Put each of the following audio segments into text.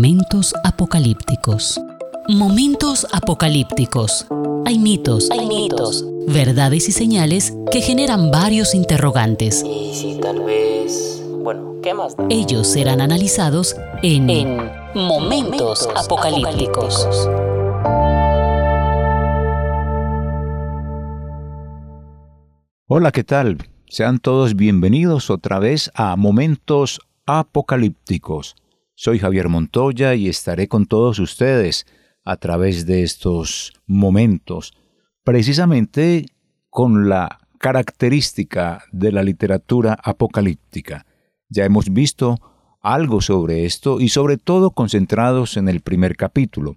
Momentos apocalípticos. Momentos apocalípticos. Hay mitos, hay mitos, verdades y señales que generan varios interrogantes. Y si tal vez... Bueno, ¿qué más da? Ellos serán analizados en, Momentos, apocalípticos. Hola, ¿qué tal? Sean todos bienvenidos otra vez a Momentos Apocalípticos. Soy Javier Montoya y estaré con todos ustedes a través de estos momentos, precisamente con la característica de la literatura apocalíptica. Ya hemos visto algo sobre esto y sobre todo concentrados en el primer capítulo.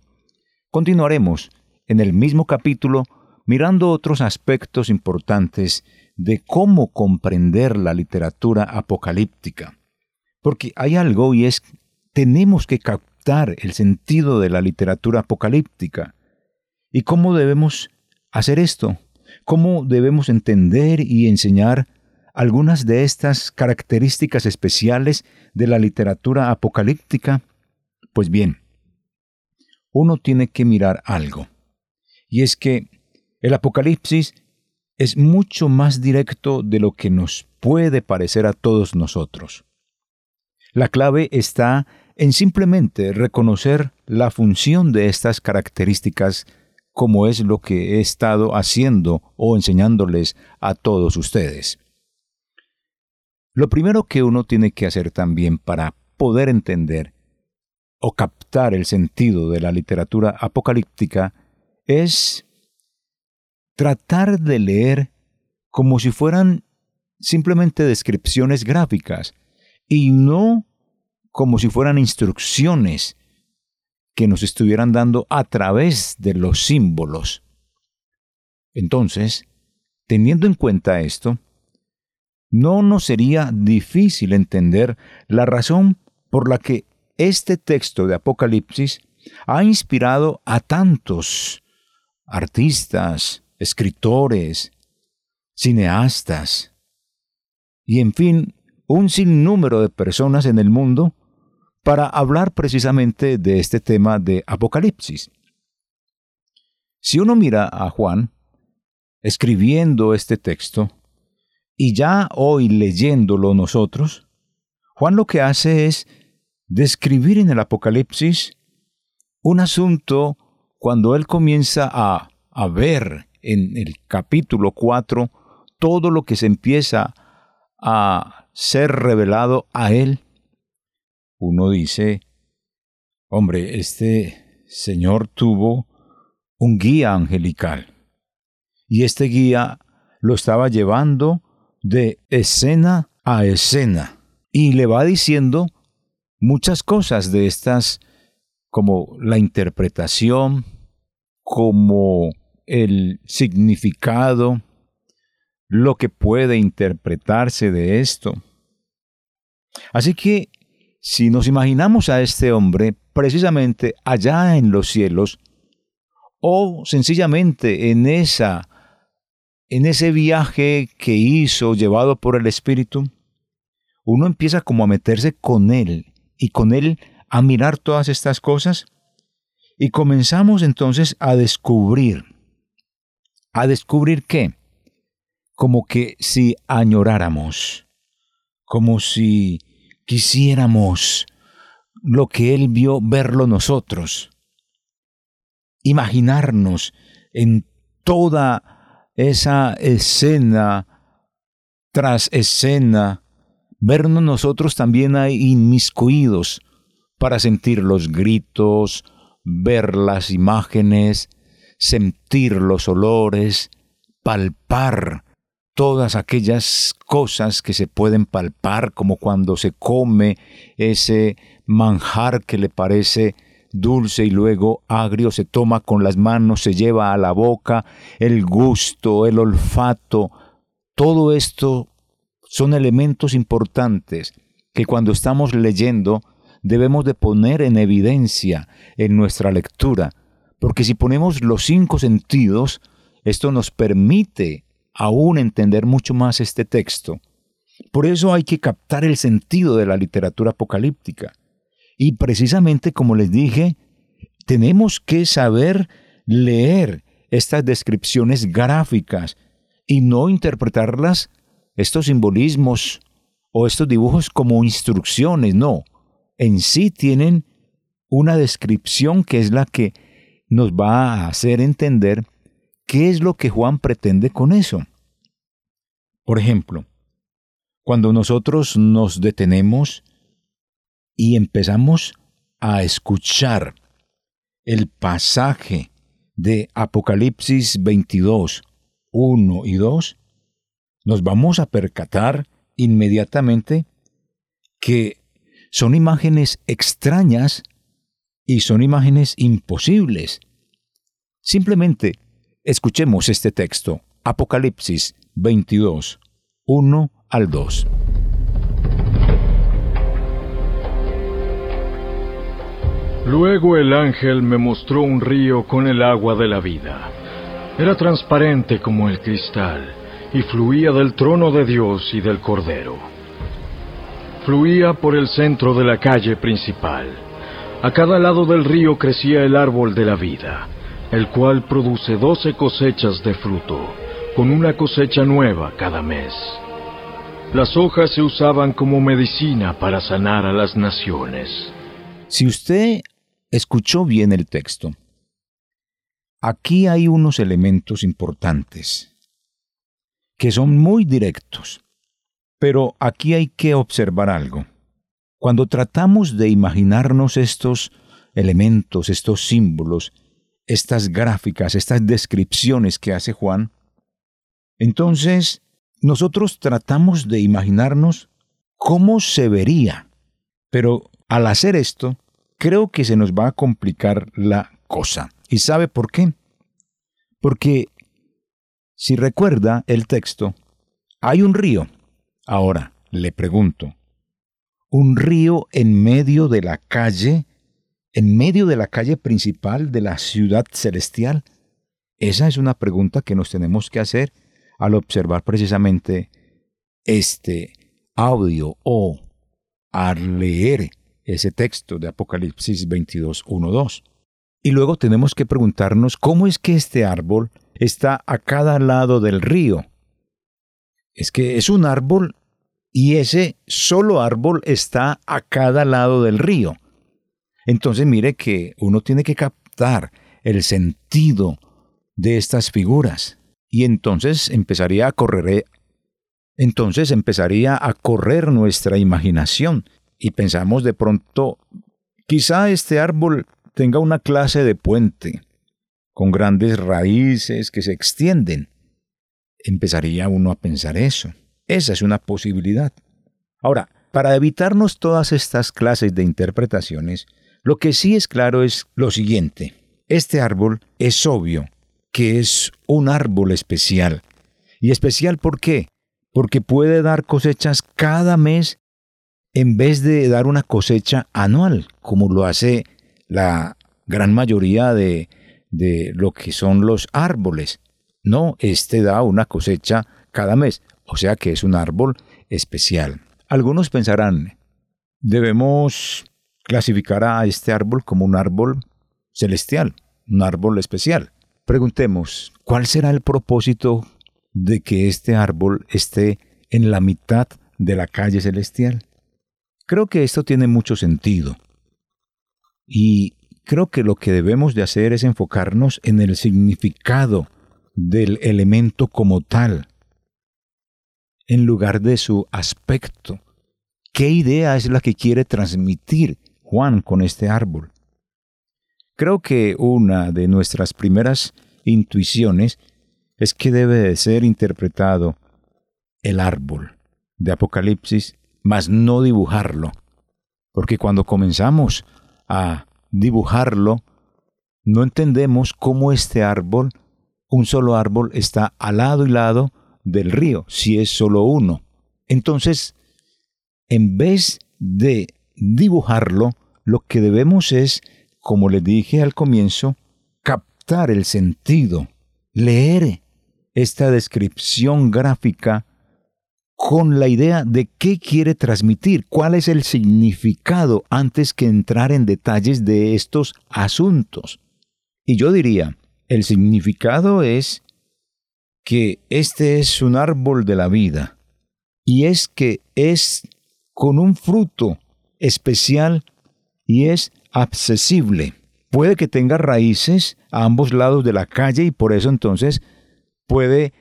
Continuaremos en el mismo capítulo mirando otros aspectos importantes de cómo comprender la literatura apocalíptica. Porque hay algo y es tenemos que captar el sentido de la literatura apocalíptica. ¿Y cómo debemos hacer esto? ¿Cómo debemos entender y enseñar algunas de estas características especiales de la literatura apocalíptica? Pues bien, uno tiene que mirar algo. Y es que el Apocalipsis es mucho más directo de lo que nos puede parecer a todos nosotros. La clave está en simplemente reconocer la función de estas características como es lo que he estado haciendo o enseñándoles a todos ustedes. Lo primero que uno tiene que hacer también para poder entender o captar el sentido de la literatura apocalíptica es tratar de leer como si fueran simplemente descripciones gráficas y no como si fueran instrucciones que nos estuvieran dando a través de los símbolos. Entonces, teniendo en cuenta esto, no nos sería difícil entender la razón por la que este texto de Apocalipsis ha inspirado a tantos artistas, escritores, cineastas y en fin, un sinnúmero de personas en el mundo para hablar precisamente de este tema de Apocalipsis. Si uno mira a Juan escribiendo este texto y ya hoy leyéndolo nosotros, Juan lo que hace es describir en el Apocalipsis un asunto cuando él comienza a, a ver en el capítulo 4 todo lo que se empieza a ser revelado a él uno dice, hombre, este señor tuvo un guía angelical y este guía lo estaba llevando de escena a escena y le va diciendo muchas cosas de estas como la interpretación, como el significado, lo que puede interpretarse de esto. Así que si nos imaginamos a este hombre precisamente allá en los cielos, o sencillamente en esa en ese viaje que hizo llevado por el Espíritu, uno empieza como a meterse con él y con él a mirar todas estas cosas y comenzamos entonces a descubrir, a descubrir qué, como que si añoráramos, como si quisiéramos lo que Él vio verlo nosotros. Imaginarnos en toda esa escena tras escena, vernos nosotros también ahí inmiscuidos para sentir los gritos, ver las imágenes, sentir los olores, palpar todas aquellas cosas que se pueden palpar, como cuando se come ese manjar que le parece dulce y luego agrio, se toma con las manos, se lleva a la boca, el gusto, el olfato, todo esto son elementos importantes que cuando estamos leyendo debemos de poner en evidencia en nuestra lectura, porque si ponemos los cinco sentidos, esto nos permite aún entender mucho más este texto. Por eso hay que captar el sentido de la literatura apocalíptica. Y precisamente como les dije, tenemos que saber leer estas descripciones gráficas y no interpretarlas, estos simbolismos o estos dibujos como instrucciones, no. En sí tienen una descripción que es la que nos va a hacer entender qué es lo que Juan pretende con eso. Por ejemplo, cuando nosotros nos detenemos y empezamos a escuchar el pasaje de Apocalipsis 22, 1 y 2, nos vamos a percatar inmediatamente que son imágenes extrañas y son imágenes imposibles. Simplemente escuchemos este texto, Apocalipsis 22, 1 al 2. Luego el ángel me mostró un río con el agua de la vida. Era transparente como el cristal y fluía del trono de Dios y del Cordero. Fluía por el centro de la calle principal. A cada lado del río crecía el árbol de la vida, el cual produce doce cosechas de fruto, con una cosecha nueva cada mes. Las hojas se usaban como medicina para sanar a las naciones. Si usted escuchó bien el texto, aquí hay unos elementos importantes que son muy directos. Pero aquí hay que observar algo. Cuando tratamos de imaginarnos estos elementos, estos símbolos, estas gráficas, estas descripciones que hace Juan, entonces nosotros tratamos de imaginarnos cómo se vería. Pero al hacer esto, creo que se nos va a complicar la cosa. ¿Y sabe por qué? Porque, si recuerda el texto, hay un río. Ahora, le pregunto, ¿un río en medio de la calle, en medio de la calle principal de la ciudad celestial? Esa es una pregunta que nos tenemos que hacer al observar precisamente este audio o al leer ese texto de Apocalipsis 22, 1, 2. Y luego tenemos que preguntarnos cómo es que este árbol está a cada lado del río. Es que es un árbol y ese solo árbol está a cada lado del río. Entonces mire que uno tiene que captar el sentido de estas figuras y entonces empezaría a correr entonces empezaría a correr nuestra imaginación y pensamos de pronto, quizá este árbol tenga una clase de puente, con grandes raíces que se extienden. Empezaría uno a pensar eso. Esa es una posibilidad. Ahora, para evitarnos todas estas clases de interpretaciones, lo que sí es claro es lo siguiente. Este árbol es obvio que es un árbol especial. ¿Y especial por qué? Porque puede dar cosechas cada mes en vez de dar una cosecha anual, como lo hace la gran mayoría de, de lo que son los árboles. No, este da una cosecha cada mes, o sea que es un árbol especial. Algunos pensarán, debemos clasificar a este árbol como un árbol celestial, un árbol especial. Preguntemos, ¿cuál será el propósito de que este árbol esté en la mitad de la calle celestial? Creo que esto tiene mucho sentido. Y creo que lo que debemos de hacer es enfocarnos en el significado del elemento como tal, en lugar de su aspecto. ¿Qué idea es la que quiere transmitir Juan con este árbol? Creo que una de nuestras primeras intuiciones es que debe de ser interpretado el árbol de Apocalipsis mas no dibujarlo. Porque cuando comenzamos a dibujarlo, no entendemos cómo este árbol, un solo árbol, está al lado y lado del río, si es solo uno. Entonces, en vez de dibujarlo, lo que debemos es, como le dije al comienzo, captar el sentido, leer esta descripción gráfica con la idea de qué quiere transmitir, cuál es el significado antes que entrar en detalles de estos asuntos. Y yo diría, el significado es que este es un árbol de la vida y es que es con un fruto especial y es accesible. Puede que tenga raíces a ambos lados de la calle y por eso entonces puede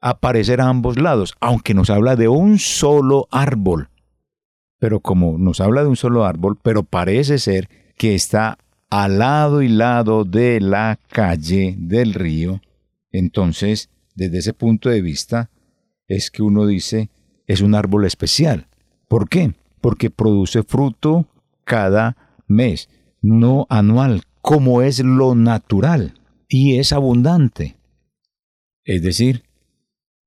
aparecer a ambos lados, aunque nos habla de un solo árbol. Pero como nos habla de un solo árbol, pero parece ser que está al lado y lado de la calle del río, entonces, desde ese punto de vista, es que uno dice, es un árbol especial. ¿Por qué? Porque produce fruto cada mes, no anual, como es lo natural, y es abundante. Es decir,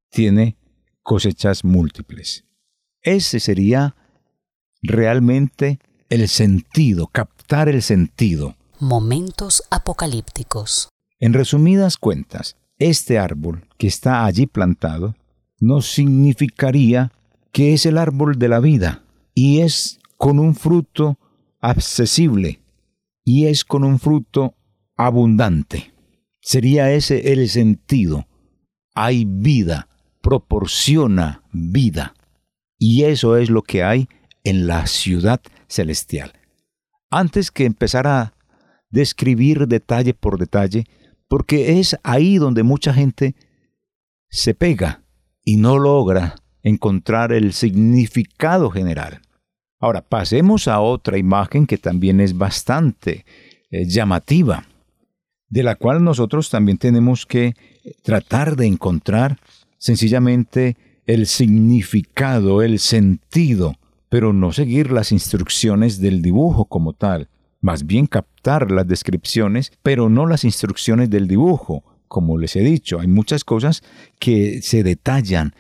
tiene cosechas múltiples. Ese sería realmente el sentido, captar el sentido. Momentos apocalípticos. En resumidas cuentas, este árbol que está allí plantado no significaría que es el árbol de la vida y es con un fruto accesible y es con un fruto abundante. Sería ese el sentido. Hay vida, proporciona vida. Y eso es lo que hay en la ciudad celestial. Antes que empezar a describir detalle por detalle, porque es ahí donde mucha gente se pega y no logra encontrar el significado general. Ahora, pasemos a otra imagen que también es bastante eh, llamativa, de la cual nosotros también tenemos que tratar de encontrar sencillamente el significado, el sentido, pero no seguir las instrucciones del dibujo como tal, más bien captar las descripciones, pero no las instrucciones del dibujo. Como les he dicho, hay muchas cosas que se detallan,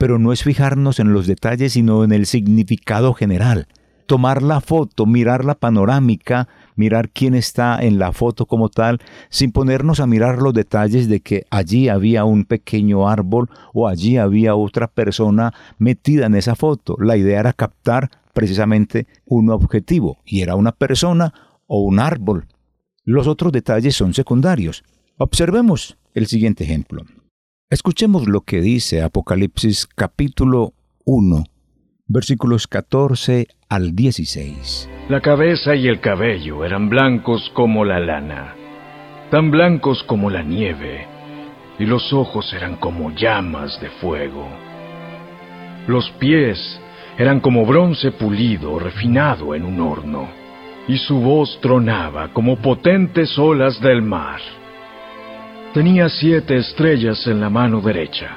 pero no es fijarnos en los detalles, sino en el significado general. Tomar la foto, mirar la panorámica, mirar quién está en la foto como tal, sin ponernos a mirar los detalles de que allí había un pequeño árbol o allí había otra persona metida en esa foto. La idea era captar precisamente un objetivo, y era una persona o un árbol. Los otros detalles son secundarios. Observemos el siguiente ejemplo. Escuchemos lo que dice Apocalipsis capítulo 1, versículos 14 al 16. La cabeza y el cabello eran blancos como la lana, tan blancos como la nieve, y los ojos eran como llamas de fuego. Los pies eran como bronce pulido refinado en un horno, y su voz tronaba como potentes olas del mar. Tenía siete estrellas en la mano derecha,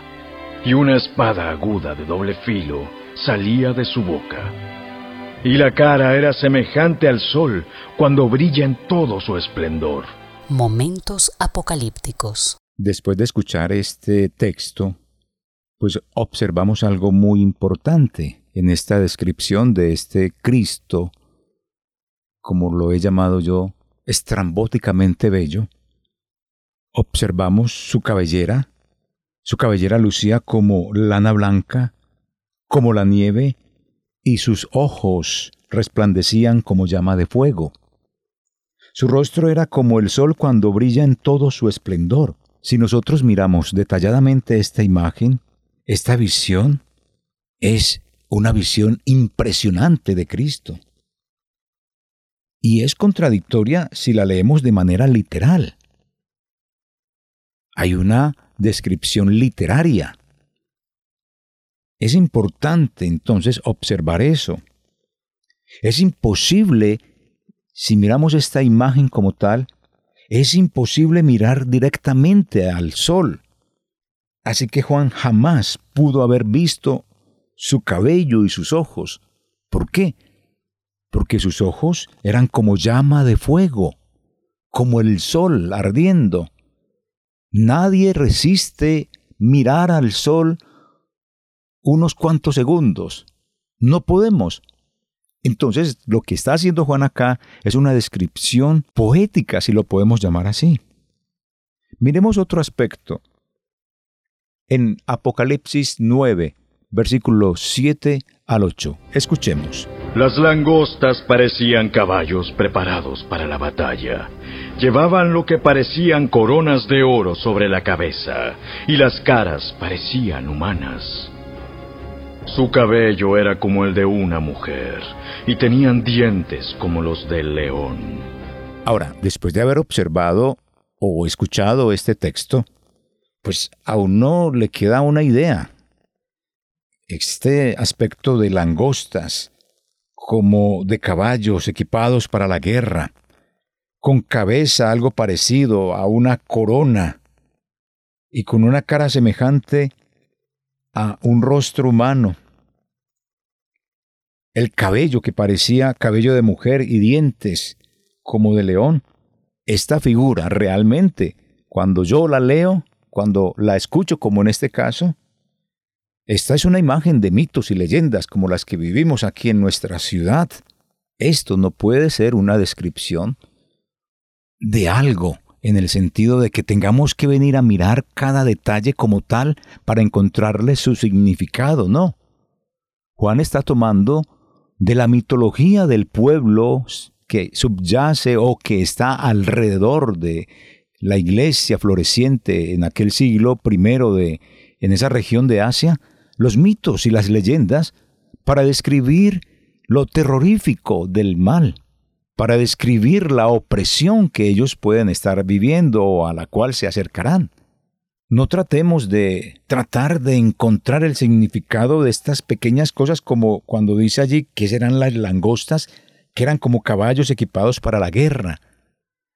y una espada aguda de doble filo salía de su boca. Y la cara era semejante al sol cuando brilla en todo su esplendor. Momentos apocalípticos. Después de escuchar este texto, pues observamos algo muy importante en esta descripción de este Cristo, como lo he llamado yo, estrambóticamente bello, observamos su cabellera. Su cabellera lucía como lana blanca, como la nieve, y sus ojos resplandecían como llama de fuego. Su rostro era como el sol cuando brilla en todo su esplendor. Si nosotros miramos detalladamente esta imagen, esta visión es una visión impresionante de Cristo. Y es contradictoria si la leemos de manera literal. Hay una descripción literaria. Es importante entonces observar eso. Es imposible, si miramos esta imagen como tal, es imposible mirar directamente al sol. Así que Juan jamás pudo haber visto su cabello y sus ojos. ¿Por qué? Porque sus ojos eran como llama de fuego, como el sol ardiendo. Nadie resiste mirar al sol unos cuantos segundos. No podemos. Entonces, lo que está haciendo Juan acá es una descripción poética, si lo podemos llamar así. Miremos otro aspecto. En Apocalipsis 9, versículos 7 al 8. Escuchemos. Las langostas parecían caballos preparados para la batalla. Llevaban lo que parecían coronas de oro sobre la cabeza, y las caras parecían humanas. Su cabello era como el de una mujer, y tenían dientes como los del león. Ahora, después de haber observado o escuchado este texto, pues aún no le queda una idea. Este aspecto de langostas, como de caballos equipados para la guerra, con cabeza algo parecido a una corona y con una cara semejante a un rostro humano. El cabello que parecía cabello de mujer y dientes como de león. Esta figura realmente, cuando yo la leo, cuando la escucho como en este caso, esta es una imagen de mitos y leyendas como las que vivimos aquí en nuestra ciudad. Esto no puede ser una descripción de algo en el sentido de que tengamos que venir a mirar cada detalle como tal para encontrarle su significado, no. Juan está tomando de la mitología del pueblo que subyace o que está alrededor de la iglesia floreciente en aquel siglo primero de en esa región de Asia, los mitos y las leyendas para describir lo terrorífico del mal, para describir la opresión que ellos pueden estar viviendo o a la cual se acercarán. No tratemos de tratar de encontrar el significado de estas pequeñas cosas como cuando dice allí que serán las langostas, que eran como caballos equipados para la guerra.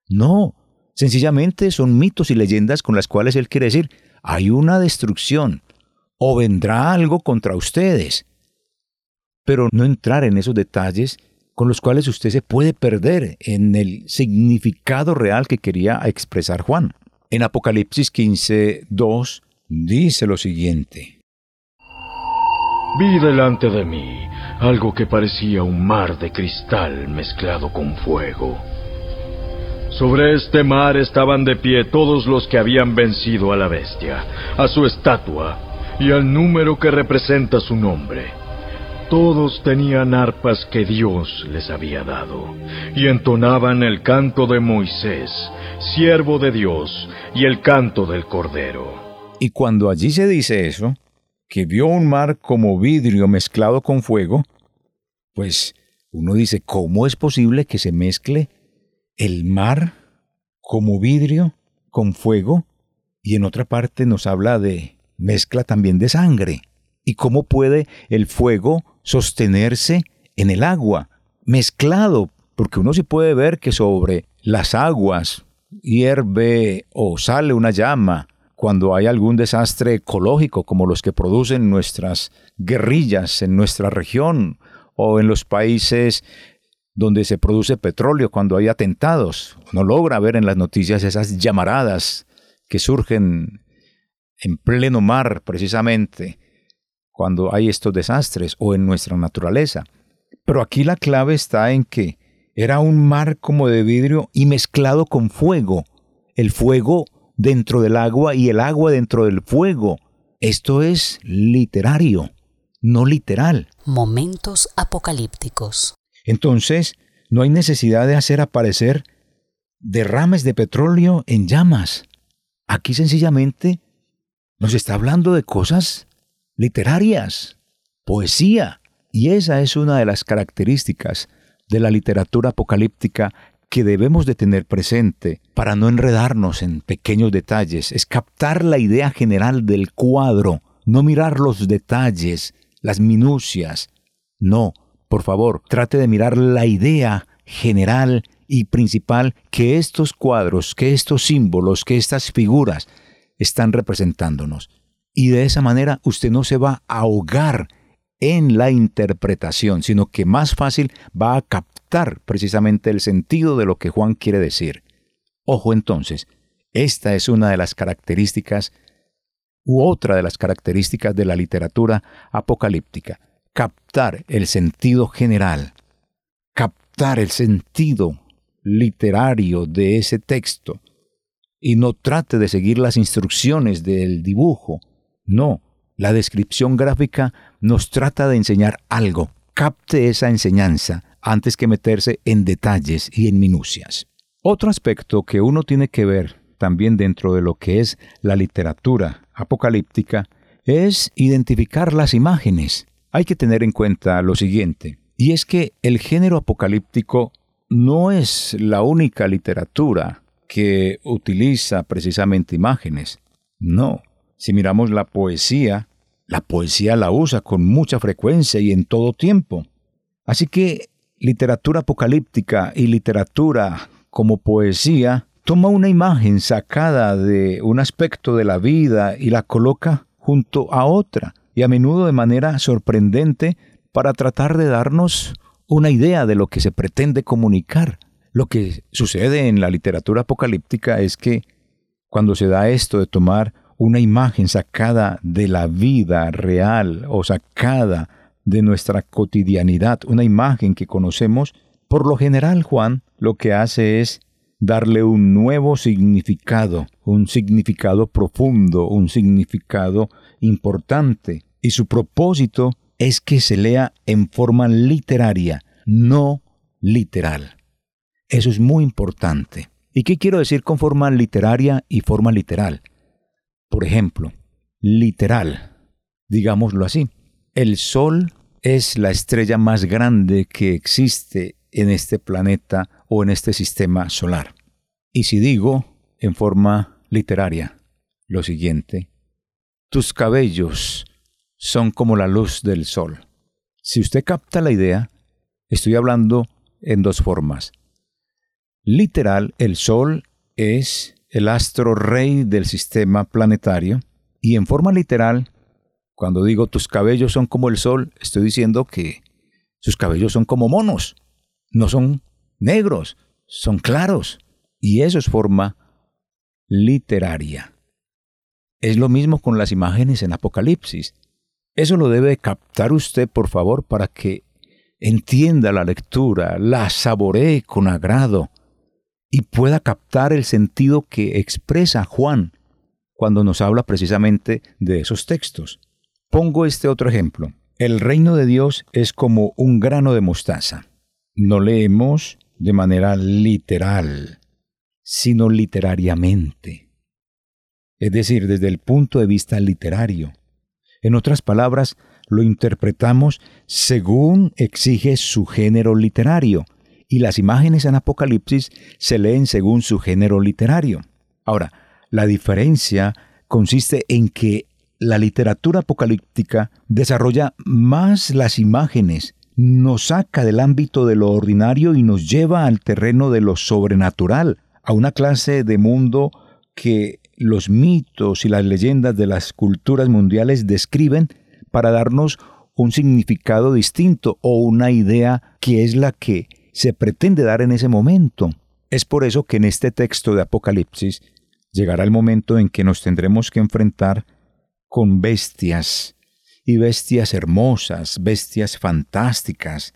No, sencillamente son mitos y leyendas con las cuales él quiere decir, hay una destrucción, o vendrá algo contra ustedes. Pero no entrar en esos detalles con los cuales usted se puede perder en el significado real que quería expresar Juan. En Apocalipsis 15, 2 dice lo siguiente. Vi delante de mí algo que parecía un mar de cristal mezclado con fuego. Sobre este mar estaban de pie todos los que habían vencido a la bestia, a su estatua y al número que representa su nombre. Todos tenían arpas que Dios les había dado, y entonaban el canto de Moisés, siervo de Dios, y el canto del Cordero. Y cuando allí se dice eso, que vio un mar como vidrio mezclado con fuego, pues uno dice, ¿cómo es posible que se mezcle el mar como vidrio con fuego? Y en otra parte nos habla de mezcla también de sangre. ¿Y cómo puede el fuego sostenerse en el agua, mezclado? Porque uno sí puede ver que sobre las aguas hierve o sale una llama cuando hay algún desastre ecológico como los que producen nuestras guerrillas en nuestra región o en los países donde se produce petróleo cuando hay atentados. Uno logra ver en las noticias esas llamaradas que surgen en pleno mar precisamente cuando hay estos desastres o en nuestra naturaleza. Pero aquí la clave está en que era un mar como de vidrio y mezclado con fuego. El fuego dentro del agua y el agua dentro del fuego. Esto es literario, no literal. Momentos apocalípticos. Entonces, no hay necesidad de hacer aparecer derrames de petróleo en llamas. Aquí sencillamente nos está hablando de cosas literarias, poesía, y esa es una de las características de la literatura apocalíptica que debemos de tener presente para no enredarnos en pequeños detalles, es captar la idea general del cuadro, no mirar los detalles, las minucias. No, por favor, trate de mirar la idea general y principal que estos cuadros, que estos símbolos, que estas figuras están representándonos. Y de esa manera usted no se va a ahogar en la interpretación, sino que más fácil va a captar precisamente el sentido de lo que Juan quiere decir. Ojo entonces, esta es una de las características u otra de las características de la literatura apocalíptica, captar el sentido general, captar el sentido literario de ese texto, y no trate de seguir las instrucciones del dibujo. No, La descripción gráfica nos trata de enseñar algo. Capte esa enseñanza antes que meterse en detalles y en minucias. Otro aspecto que uno tiene que ver también dentro de lo que es la literatura apocalíptica es identificar las imágenes. Hay que tener en cuenta lo siguiente, y es que el género apocalíptico no es la única literatura que utiliza precisamente imágenes. No, si miramos la poesía, la poesía la usa con mucha frecuencia y en todo tiempo. Así que literatura apocalíptica y literatura como poesía toma una imagen sacada de un aspecto de la vida y la coloca junto a otra, y a menudo de manera sorprendente para tratar de darnos una idea de lo que se pretende comunicar. Lo que sucede en la literatura apocalíptica es que cuando se da esto de tomar una imagen sacada de la vida real o sacada de nuestra cotidianidad, una imagen que conocemos, por lo general Juan lo que hace es darle un nuevo significado, un significado profundo, un significado importante. Y su propósito es que se lea en forma literaria, no literal. Eso es muy importante. ¿Y qué quiero decir con forma literaria y forma literal? Por ejemplo, literal, digámoslo así. El Sol es la estrella más grande que existe en este planeta o en este sistema solar. Y si digo en forma literaria lo siguiente, tus cabellos son como la luz del sol. Si usted capta la idea, estoy hablando en dos formas. Literal, el sol es el astro rey del sistema planetario y en forma literal, cuando digo tus cabellos son como el sol, estoy diciendo que sus cabellos son como monos, no son negros, son claros y eso es forma literaria. Es lo mismo con las imágenes en Apocalipsis. Eso lo debe captar usted, por favor, para que entienda la lectura, la saboree con agrado y pueda captar el sentido que expresa Juan cuando nos habla precisamente de esos textos. Pongo este otro ejemplo. El reino de Dios es como un grano de mostaza. No leemos de manera literal, sino literariamente. Es decir, desde el punto de vista literario. En otras palabras, lo interpretamos según exige su género literario, y las imágenes en Apocalipsis se leen según su género literario. Ahora, la diferencia consiste en que la literatura apocalíptica desarrolla más las imágenes, nos saca del ámbito de lo ordinario y nos lleva al terreno de lo sobrenatural, a una clase de mundo que los mitos y las leyendas de las culturas mundiales describen para darnos un significado distinto o una idea que es la que se pretende dar en ese momento. Es por eso que en este texto de Apocalipsis llegará el momento en que nos tendremos que enfrentar con bestias, y bestias hermosas, bestias fantásticas,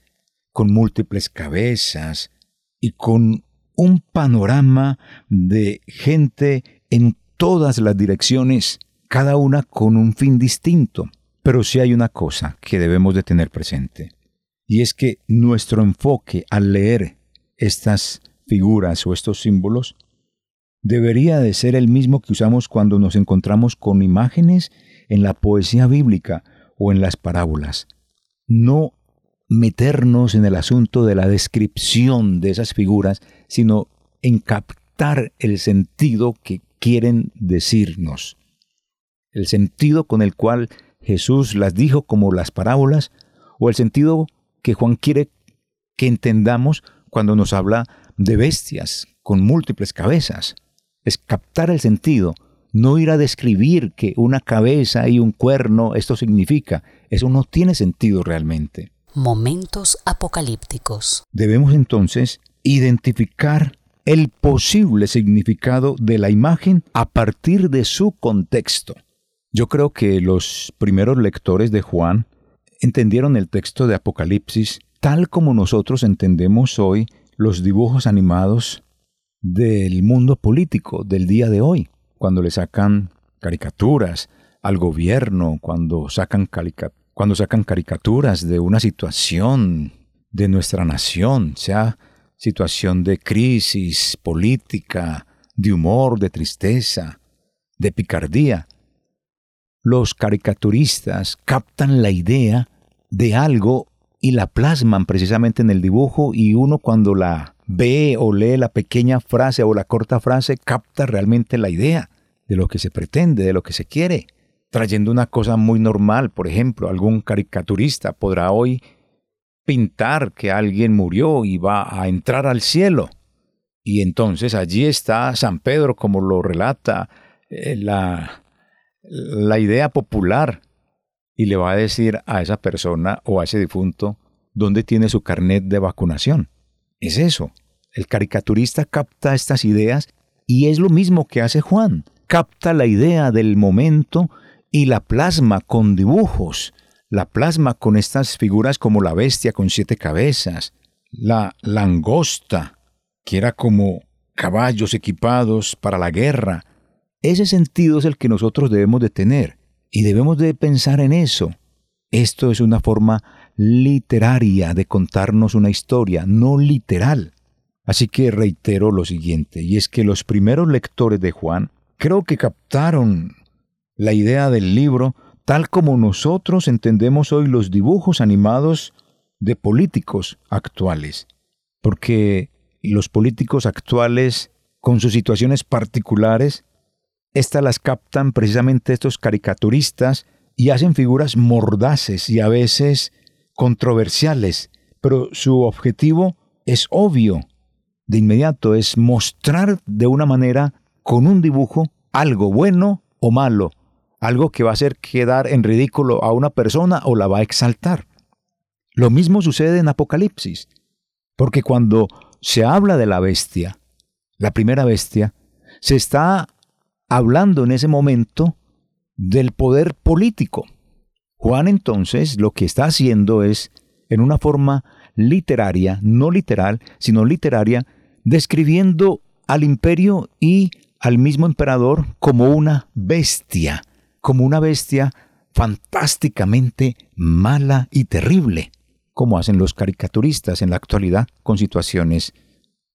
con múltiples cabezas, y con un panorama de gente en todas las direcciones, cada una con un fin distinto. Pero sí hay una cosa que debemos de tener presente. Y es que nuestro enfoque al leer estas figuras o estos símbolos debería de ser el mismo que usamos cuando nos encontramos con imágenes en la poesía bíblica o en las parábolas. No meternos en el asunto de la descripción de esas figuras, sino en captar el sentido que quieren decirnos. El sentido con el cual Jesús las dijo como las parábolas, o el sentido que Juan quiere que entendamos cuando nos habla de bestias con múltiples cabezas. Es captar el sentido, no ir a describir que una cabeza y un cuerno esto significa. Eso no tiene sentido realmente. Momentos apocalípticos. Debemos entonces identificar el posible significado de la imagen a partir de su contexto. Yo creo que los primeros lectores de Juan entendieron el texto de Apocalipsis tal como nosotros entendemos hoy los dibujos animados del mundo político del día de hoy, cuando le sacan caricaturas al gobierno cuando sacan, cuando sacan caricaturas de una situación de nuestra nación, sea situación de crisis política, de humor, de tristeza, de picardía. Los caricaturistas captan la idea de algo y la plasman precisamente en el dibujo y uno cuando la ve o lee la pequeña frase o la corta frase capta realmente la idea de lo que se pretende, de lo que se quiere, trayendo una cosa muy normal. Por ejemplo, algún caricaturista podrá hoy pintar que alguien murió y va a entrar al cielo. Y entonces allí está San Pedro, como lo relata eh, la, la idea popular y le va a decir a esa persona o a ese difunto dónde tiene su carnet de vacunación. Es eso. El caricaturista capta estas ideas y es lo mismo que hace Juan. Capta la idea del momento y la plasma con dibujos. La plasma con estas figuras como la bestia con siete cabezas, la langosta, que era como caballos equipados para la guerra, ese sentido es el que nosotros debemos de tener y debemos de pensar en eso. Esto es una forma literaria de contarnos una historia, no literal. Así que reitero lo siguiente, y es que los primeros lectores de Juan creo que captaron la idea del libro tal como nosotros entendemos hoy los dibujos animados de políticos actuales. Porque los políticos actuales, con sus situaciones particulares, estas las captan precisamente estos caricaturistas y hacen figuras mordaces y a veces controversiales, pero su objetivo es obvio. De inmediato es mostrar de una manera, con un dibujo, algo bueno o malo, algo que va a hacer quedar en ridículo a una persona o la va a exaltar. Lo mismo sucede en Apocalipsis, porque cuando se habla de la bestia, la primera bestia, se está hablando en ese momento del poder político. Juan entonces lo que está haciendo es, en una forma literaria, no literal, sino literaria, describiendo al imperio y al mismo emperador como una bestia, como una bestia fantásticamente mala y terrible, como hacen los caricaturistas en la actualidad con situaciones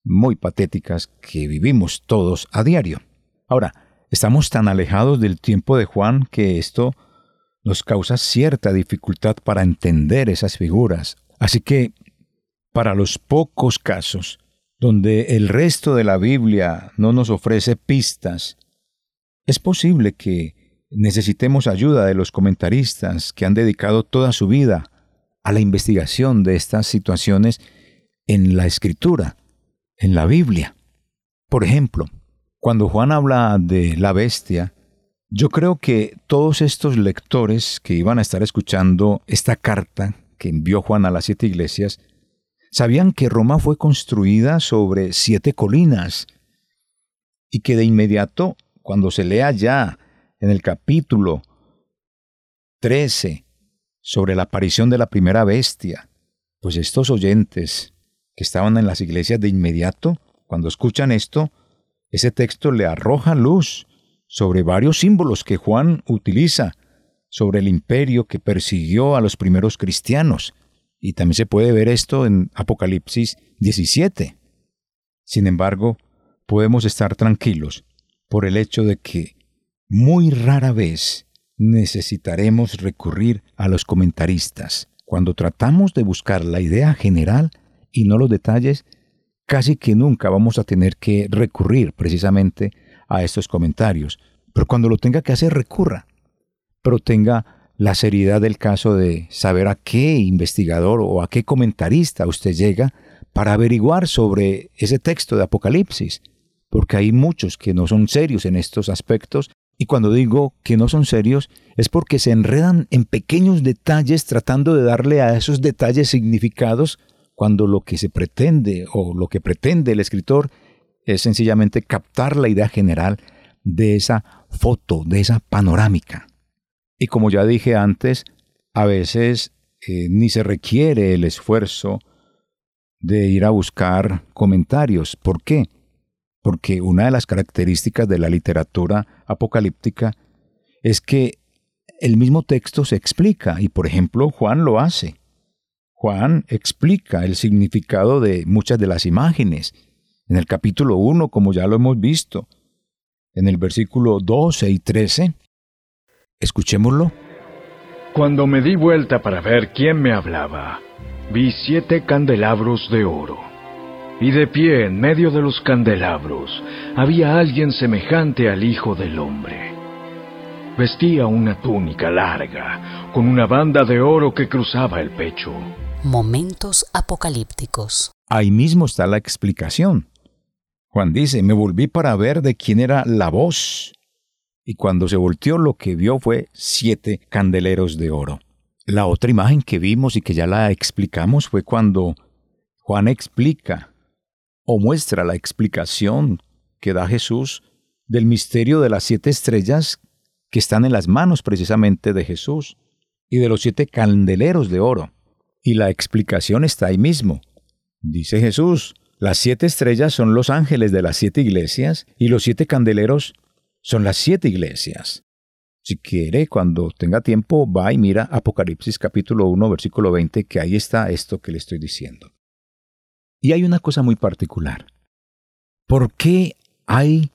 muy patéticas que vivimos todos a diario. Ahora, Estamos tan alejados del tiempo de Juan que esto nos causa cierta dificultad para entender esas figuras. Así que, para los pocos casos donde el resto de la Biblia no nos ofrece pistas, es posible que necesitemos ayuda de los comentaristas que han dedicado toda su vida a la investigación de estas situaciones en la Escritura, en la Biblia. Por ejemplo, cuando Juan habla de la bestia, yo creo que todos estos lectores que iban a estar escuchando esta carta que envió Juan a las siete iglesias, sabían que Roma fue construida sobre siete colinas y que de inmediato, cuando se lea ya en el capítulo 13 sobre la aparición de la primera bestia, pues estos oyentes que estaban en las iglesias de inmediato, cuando escuchan esto, ese texto le arroja luz sobre varios símbolos que Juan utiliza, sobre el imperio que persiguió a los primeros cristianos. Y también se puede ver esto en Apocalipsis 17. Sin embargo, podemos estar tranquilos por el hecho de que muy rara vez necesitaremos recurrir a los comentaristas. Cuando tratamos de buscar la idea general y no los detalles, casi que nunca vamos a tener que recurrir precisamente a estos comentarios. Pero cuando lo tenga que hacer, recurra. Pero tenga la seriedad del caso de saber a qué investigador o a qué comentarista usted llega para averiguar sobre ese texto de Apocalipsis. Porque hay muchos que no son serios en estos aspectos y cuando digo que no son serios es porque se enredan en pequeños detalles tratando de darle a esos detalles significados cuando lo que se pretende o lo que pretende el escritor es sencillamente captar la idea general de esa foto, de esa panorámica. Y como ya dije antes, a veces eh, ni se requiere el esfuerzo de ir a buscar comentarios. ¿Por qué? Porque una de las características de la literatura apocalíptica es que el mismo texto se explica y por ejemplo Juan lo hace. Juan explica el significado de muchas de las imágenes. En el capítulo 1, como ya lo hemos visto, en el versículo 12 y 13, escuchémoslo. Cuando me di vuelta para ver quién me hablaba, vi siete candelabros de oro. Y de pie en medio de los candelabros había alguien semejante al Hijo del Hombre. Vestía una túnica larga, con una banda de oro que cruzaba el pecho. Momentos apocalípticos. Ahí mismo está la explicación. Juan dice, me volví para ver de quién era la voz. Y cuando se volteó lo que vio fue siete candeleros de oro. La otra imagen que vimos y que ya la explicamos fue cuando Juan explica o muestra la explicación que da Jesús del misterio de las siete estrellas que están en las manos precisamente de Jesús y de los siete candeleros de oro. Y la explicación está ahí mismo. Dice Jesús, las siete estrellas son los ángeles de las siete iglesias y los siete candeleros son las siete iglesias. Si quiere, cuando tenga tiempo, va y mira Apocalipsis capítulo 1, versículo 20, que ahí está esto que le estoy diciendo. Y hay una cosa muy particular. ¿Por qué hay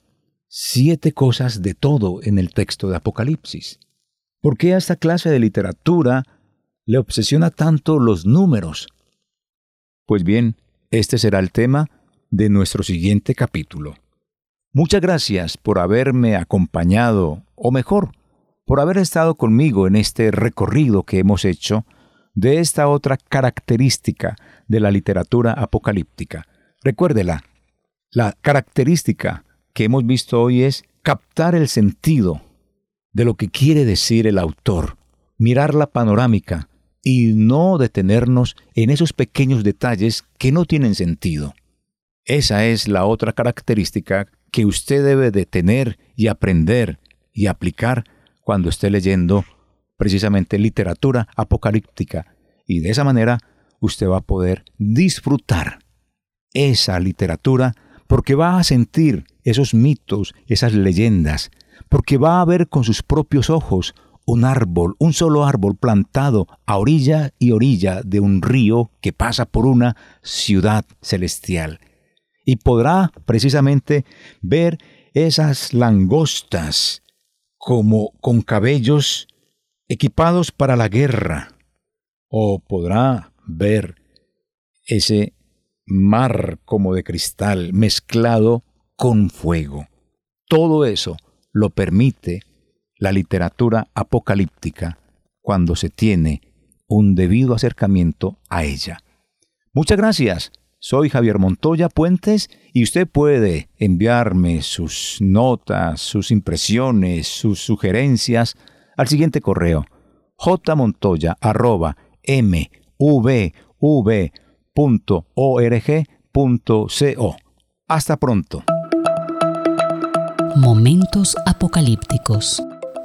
siete cosas de todo en el texto de Apocalipsis? ¿Por qué a esta clase de literatura le obsesiona tanto los números? Pues bien, este será el tema de nuestro siguiente capítulo. Muchas gracias por haberme acompañado, o mejor, por haber estado conmigo en este recorrido que hemos hecho de esta otra característica de la literatura apocalíptica. Recuérdela, la característica que hemos visto hoy es captar el sentido de lo que quiere decir el autor, mirar la panorámica, y no detenernos en esos pequeños detalles que no tienen sentido. Esa es la otra característica que usted debe de tener y aprender y aplicar cuando esté leyendo precisamente literatura apocalíptica. Y de esa manera usted va a poder disfrutar esa literatura porque va a sentir esos mitos, esas leyendas, porque va a ver con sus propios ojos un árbol, un solo árbol plantado a orilla y orilla de un río que pasa por una ciudad celestial. Y podrá precisamente ver esas langostas como con cabellos equipados para la guerra. O podrá ver ese mar como de cristal mezclado con fuego. Todo eso lo permite la literatura apocalíptica cuando se tiene un debido acercamiento a ella. Muchas gracias. Soy Javier Montoya Puentes y usted puede enviarme sus notas, sus impresiones, sus sugerencias al siguiente correo jmontoya.mvv.org.co. Hasta pronto. Momentos apocalípticos.